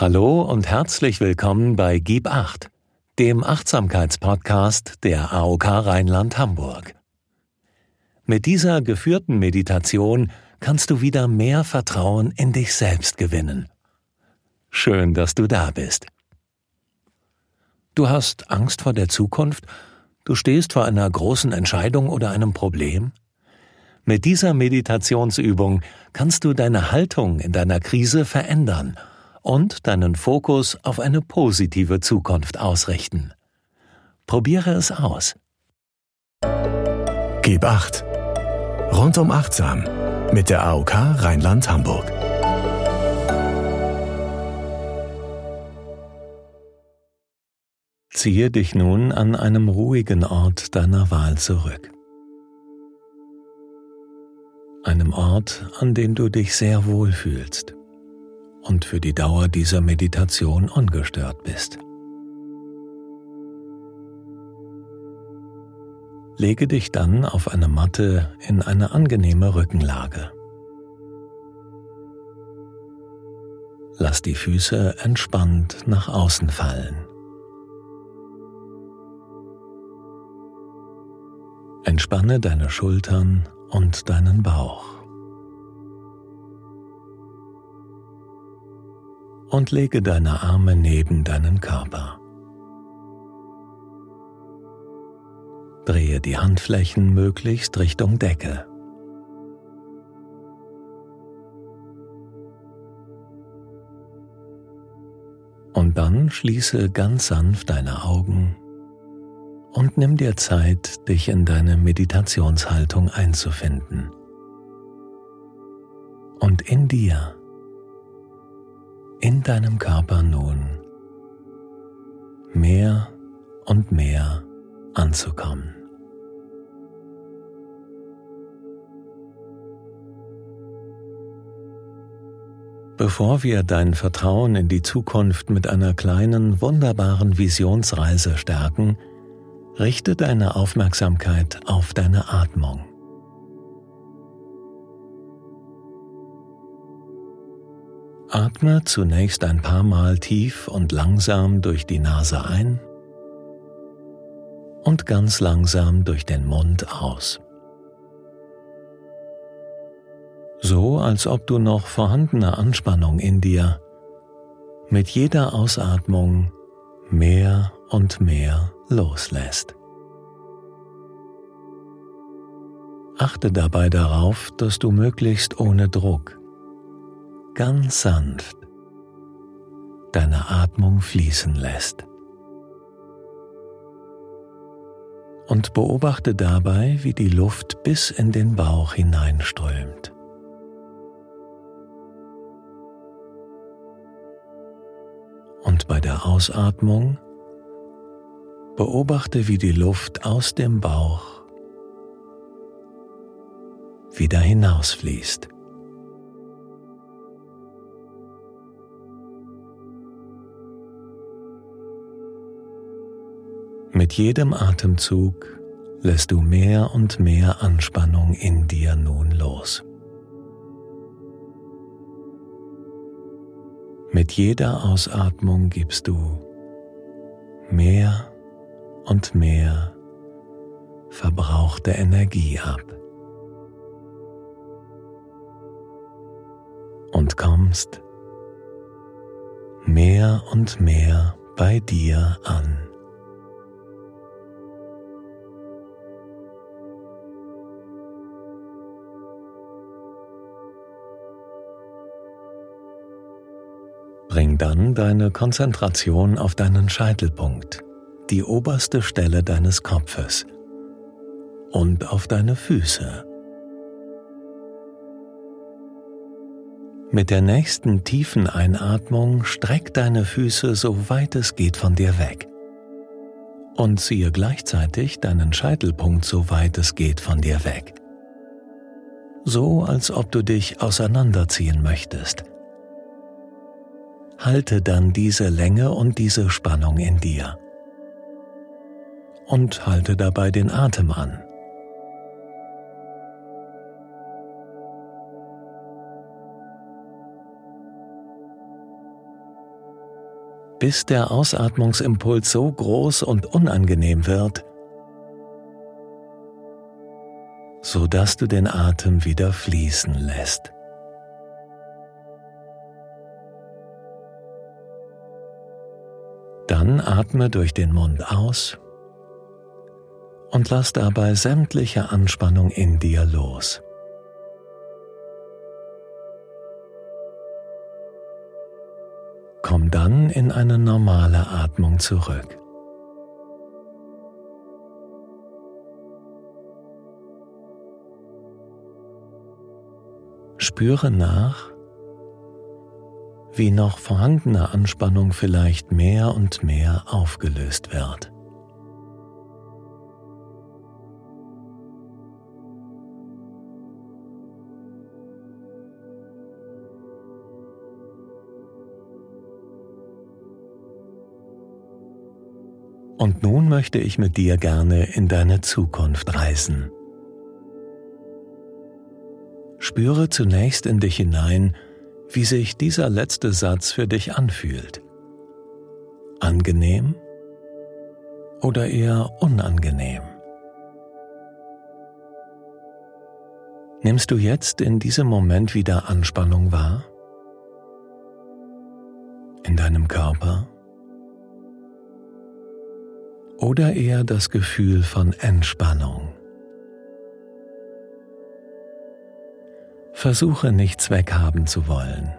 Hallo und herzlich willkommen bei Gib Acht, dem Achtsamkeitspodcast der AOK Rheinland-Hamburg. Mit dieser geführten Meditation kannst du wieder mehr Vertrauen in dich selbst gewinnen. Schön, dass du da bist. Du hast Angst vor der Zukunft? Du stehst vor einer großen Entscheidung oder einem Problem? Mit dieser Meditationsübung kannst du deine Haltung in deiner Krise verändern – und deinen Fokus auf eine positive Zukunft ausrichten. Probiere es aus. Gib acht. Rundum achtsam mit der AOK Rheinland-Hamburg. Ziehe dich nun an einem ruhigen Ort deiner Wahl zurück. Einem Ort, an dem du dich sehr wohl fühlst und für die Dauer dieser Meditation ungestört bist. Lege dich dann auf eine Matte in eine angenehme Rückenlage. Lass die Füße entspannt nach außen fallen. Entspanne deine Schultern und deinen Bauch. Und lege deine Arme neben deinen Körper. Drehe die Handflächen möglichst Richtung Decke. Und dann schließe ganz sanft deine Augen und nimm dir Zeit, dich in deine Meditationshaltung einzufinden. Und in dir in deinem Körper nun mehr und mehr anzukommen. Bevor wir dein Vertrauen in die Zukunft mit einer kleinen, wunderbaren Visionsreise stärken, richte deine Aufmerksamkeit auf deine Atmung. Atme zunächst ein paar Mal tief und langsam durch die Nase ein und ganz langsam durch den Mund aus. So als ob du noch vorhandene Anspannung in dir mit jeder Ausatmung mehr und mehr loslässt. Achte dabei darauf, dass du möglichst ohne Druck ganz sanft deine Atmung fließen lässt. Und beobachte dabei, wie die Luft bis in den Bauch hineinströmt. Und bei der Ausatmung beobachte, wie die Luft aus dem Bauch wieder hinausfließt. Mit jedem Atemzug lässt du mehr und mehr Anspannung in dir nun los. Mit jeder Ausatmung gibst du mehr und mehr verbrauchte Energie ab und kommst mehr und mehr bei dir an. Dann deine Konzentration auf deinen Scheitelpunkt, die oberste Stelle deines Kopfes und auf deine Füße. Mit der nächsten tiefen Einatmung streck deine Füße so weit es geht von dir weg und ziehe gleichzeitig deinen Scheitelpunkt so weit es geht von dir weg. So als ob du dich auseinanderziehen möchtest – halte dann diese Länge und diese Spannung in dir. Und halte dabei den Atem an. bis der Ausatmungsimpuls so groß und unangenehm wird, so dass du den Atem wieder fließen lässt. Dann atme durch den Mund aus und lass dabei sämtliche Anspannung in dir los. Komm dann in eine normale Atmung zurück. Spüre nach, wie noch vorhandene Anspannung vielleicht mehr und mehr aufgelöst wird. Und nun möchte ich mit dir gerne in deine Zukunft reisen. Spüre zunächst in dich hinein, wie sich dieser letzte Satz für dich anfühlt. Angenehm oder eher unangenehm? Nimmst du jetzt in diesem Moment wieder Anspannung wahr? In deinem Körper? Oder eher das Gefühl von Entspannung? Versuche nichts weghaben zu wollen.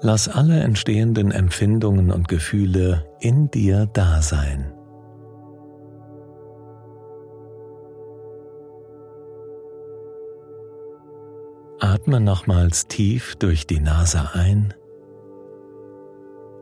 Lass alle entstehenden Empfindungen und Gefühle in dir da sein. Atme nochmals tief durch die Nase ein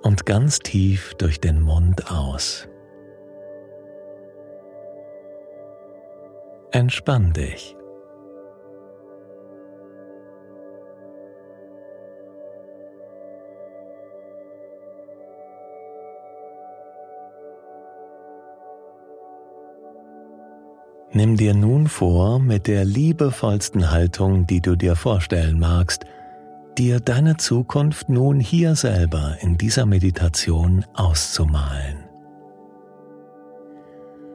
und ganz tief durch den Mund aus. Entspann dich. Nimm dir nun vor, mit der liebevollsten Haltung, die du dir vorstellen magst, dir deine Zukunft nun hier selber in dieser Meditation auszumalen.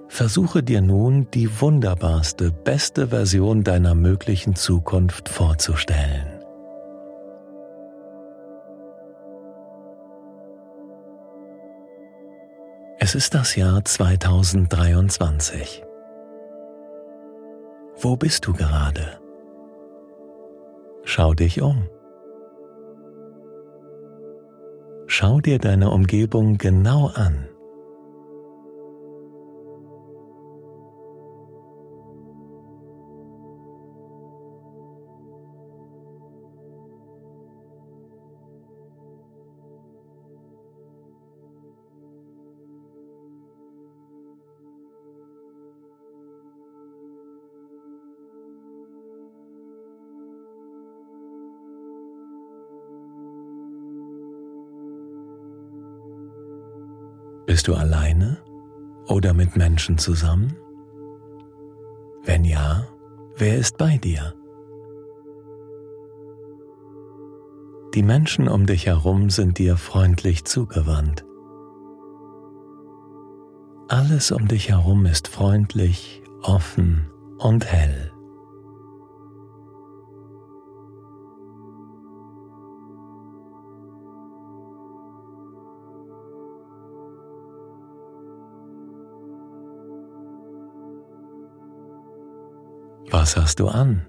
Versuche dir nun die wunderbarste, beste Version deiner möglichen Zukunft vorzustellen. Es ist das Jahr 2023. Wo bist du gerade? Schau dich um. Schau dir deine Umgebung genau an. Bist du alleine oder mit Menschen zusammen? Wenn ja, wer ist bei dir? Die Menschen um dich herum sind dir freundlich zugewandt. Alles um dich herum ist freundlich, offen und hell. Was hast du an?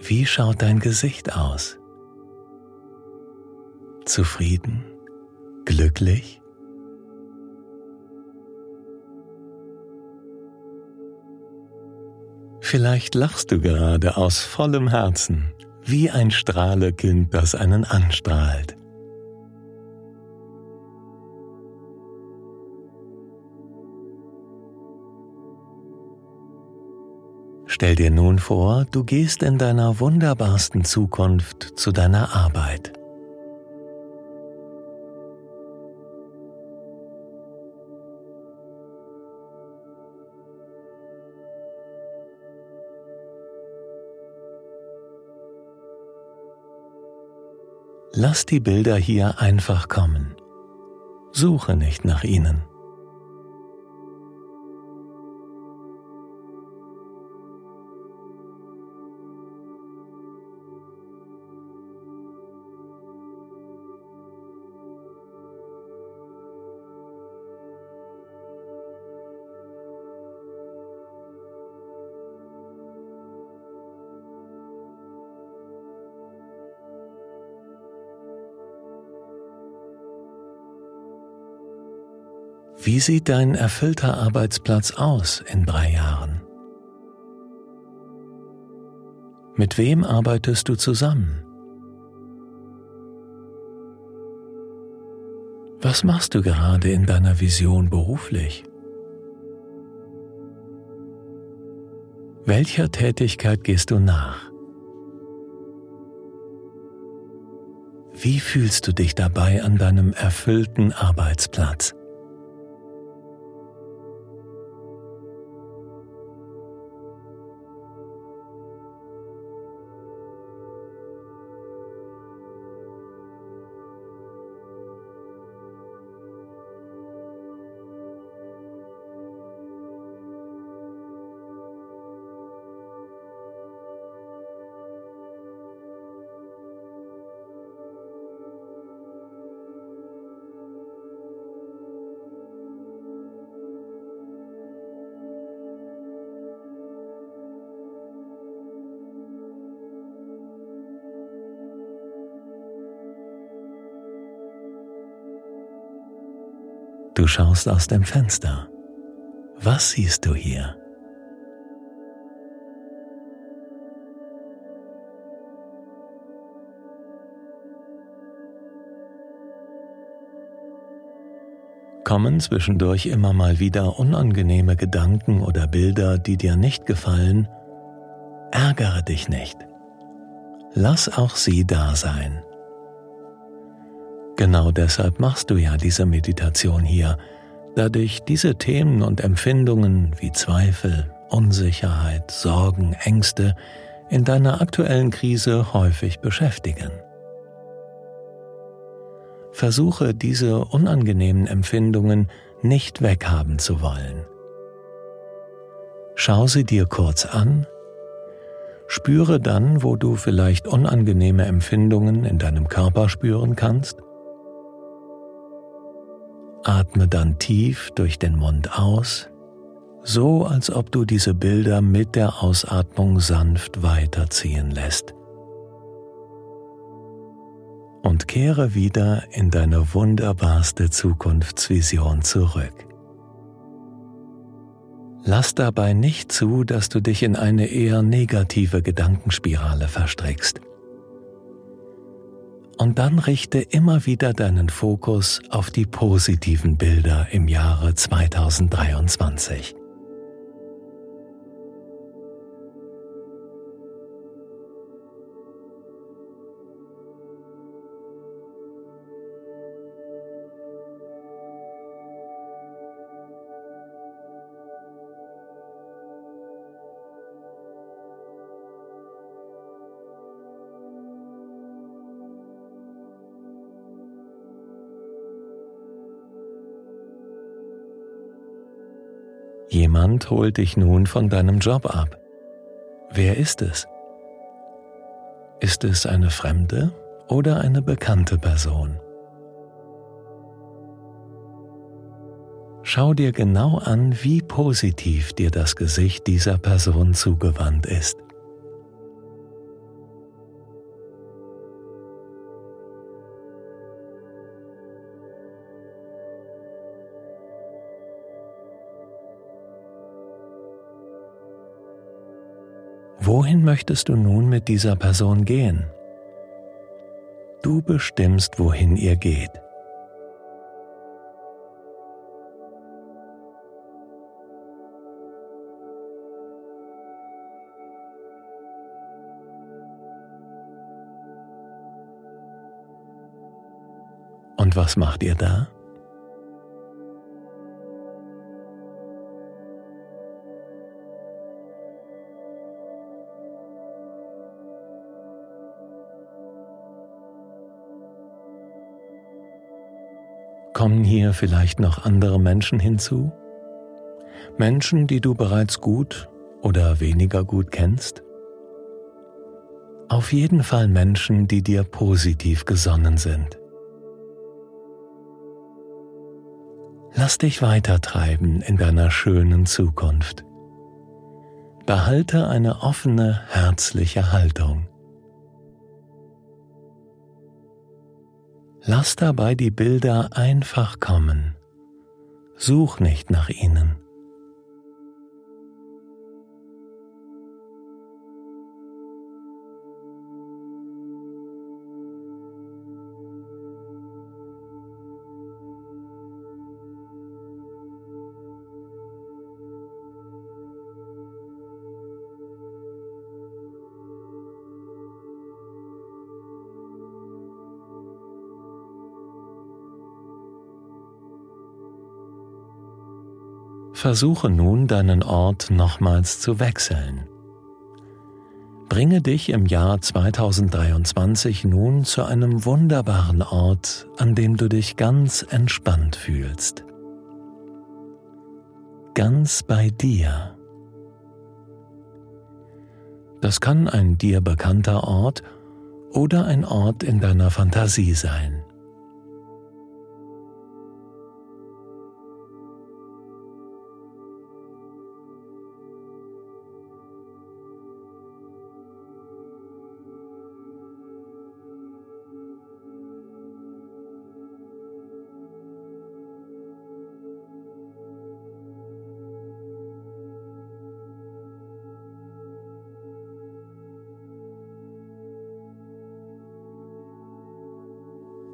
Wie schaut dein Gesicht aus? Zufrieden? Glücklich? Vielleicht lachst du gerade aus vollem Herzen, wie ein Strahlekind, das einen anstrahlt. Stell dir nun vor, du gehst in deiner wunderbarsten Zukunft zu deiner Arbeit. Lass die Bilder hier einfach kommen. Suche nicht nach ihnen. Wie sieht dein erfüllter Arbeitsplatz aus in drei Jahren? Mit wem arbeitest du zusammen? Was machst du gerade in deiner Vision beruflich? Welcher Tätigkeit gehst du nach? Wie fühlst du dich dabei an deinem erfüllten Arbeitsplatz? Du schaust aus dem Fenster. Was siehst du hier? Kommen zwischendurch immer mal wieder unangenehme Gedanken oder Bilder, die dir nicht gefallen? Ärgere dich nicht. Lass auch sie da sein. Genau deshalb machst du ja diese Meditation hier, da dich diese Themen und Empfindungen wie Zweifel, Unsicherheit, Sorgen, Ängste in deiner aktuellen Krise häufig beschäftigen. Versuche diese unangenehmen Empfindungen nicht weghaben zu wollen. Schau sie dir kurz an, spüre dann, wo du vielleicht unangenehme Empfindungen in deinem Körper spüren kannst Atme dann tief durch den Mund aus, so als ob du diese Bilder mit der Ausatmung sanft weiterziehen lässt. Und kehre wieder in deine wunderbarste Zukunftsvision zurück. Lass dabei nicht zu, dass du dich in eine eher negative Gedankenspirale verstrickst und dann richte immer wieder deinen Fokus auf die positiven Bilder im Jahre 2023. Jemand holt dich nun von deinem Job ab. Wer ist es? Ist es eine fremde oder eine bekannte Person? Schau dir genau an, wie positiv dir das Gesicht dieser Person zugewandt ist. Wohin möchtest du nun mit dieser Person gehen? Du bestimmst, wohin ihr geht. Und was macht ihr da? Kommen hier vielleicht noch andere Menschen hinzu? Menschen, die du bereits gut oder weniger gut kennst? Auf jeden Fall Menschen, die dir positiv gesonnen sind. Lass dich weitertreiben in deiner schönen Zukunft. Behalte eine offene, herzliche Haltung. Lass dabei die Bilder einfach kommen. Such nicht nach ihnen. Versuche nun deinen Ort nochmals zu wechseln. Bringe dich im Jahr 2023 nun zu einem wunderbaren Ort, an dem du dich ganz entspannt fühlst. Ganz bei dir. Das kann ein dir bekannter Ort oder ein Ort in deiner Fantasie sein.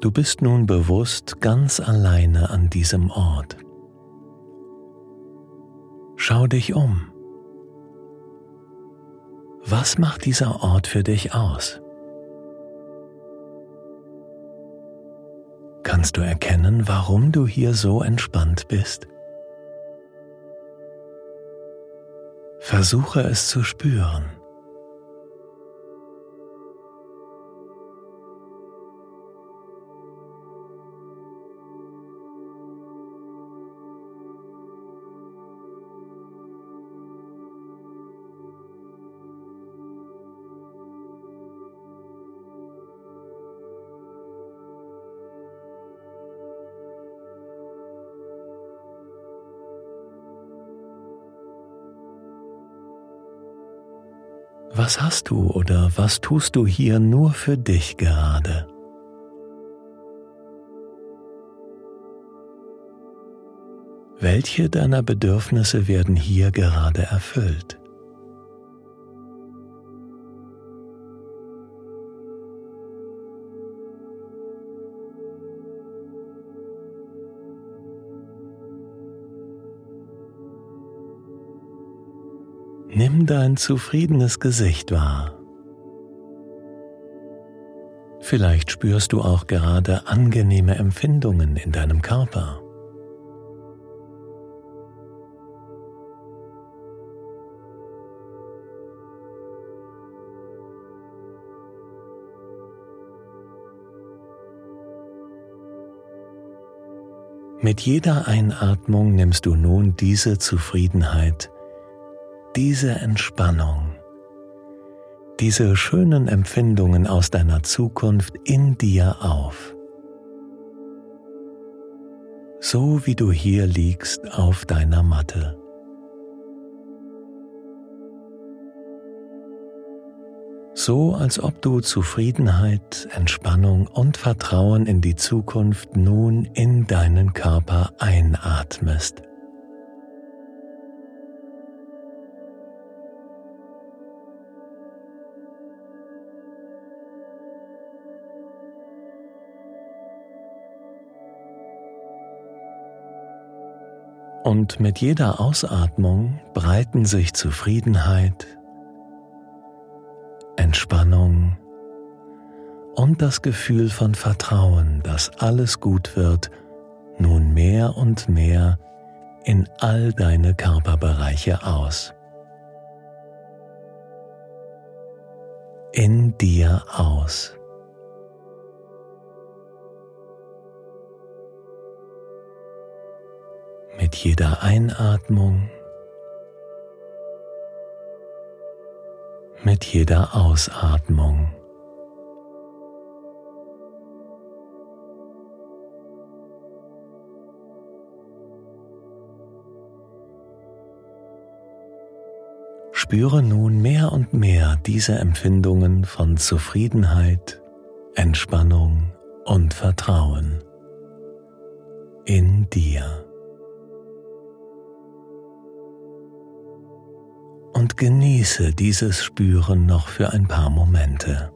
Du bist nun bewusst ganz alleine an diesem Ort. Schau dich um. Was macht dieser Ort für dich aus? Kannst du erkennen, warum du hier so entspannt bist? Versuche es zu spüren. Was hast du oder was tust du hier nur für dich gerade? Welche deiner Bedürfnisse werden hier gerade erfüllt? Nimm dein zufriedenes Gesicht wahr. Vielleicht spürst du auch gerade angenehme Empfindungen in deinem Körper. Mit jeder Einatmung nimmst du nun diese Zufriedenheit diese Entspannung, diese schönen Empfindungen aus deiner Zukunft in dir auf. So wie du hier liegst auf deiner Matte. So als ob du Zufriedenheit, Entspannung und Vertrauen in die Zukunft nun in deinen Körper einatmest. Und mit jeder Ausatmung breiten sich Zufriedenheit, Entspannung und das Gefühl von Vertrauen, dass alles gut wird, nun mehr und mehr in all deine Körperbereiche aus. In dir aus. Mit jeder Einatmung, mit jeder Ausatmung. Spüre nun mehr und mehr diese Empfindungen von Zufriedenheit, Entspannung und Vertrauen in dir. Und genieße dieses Spüren noch für ein paar Momente.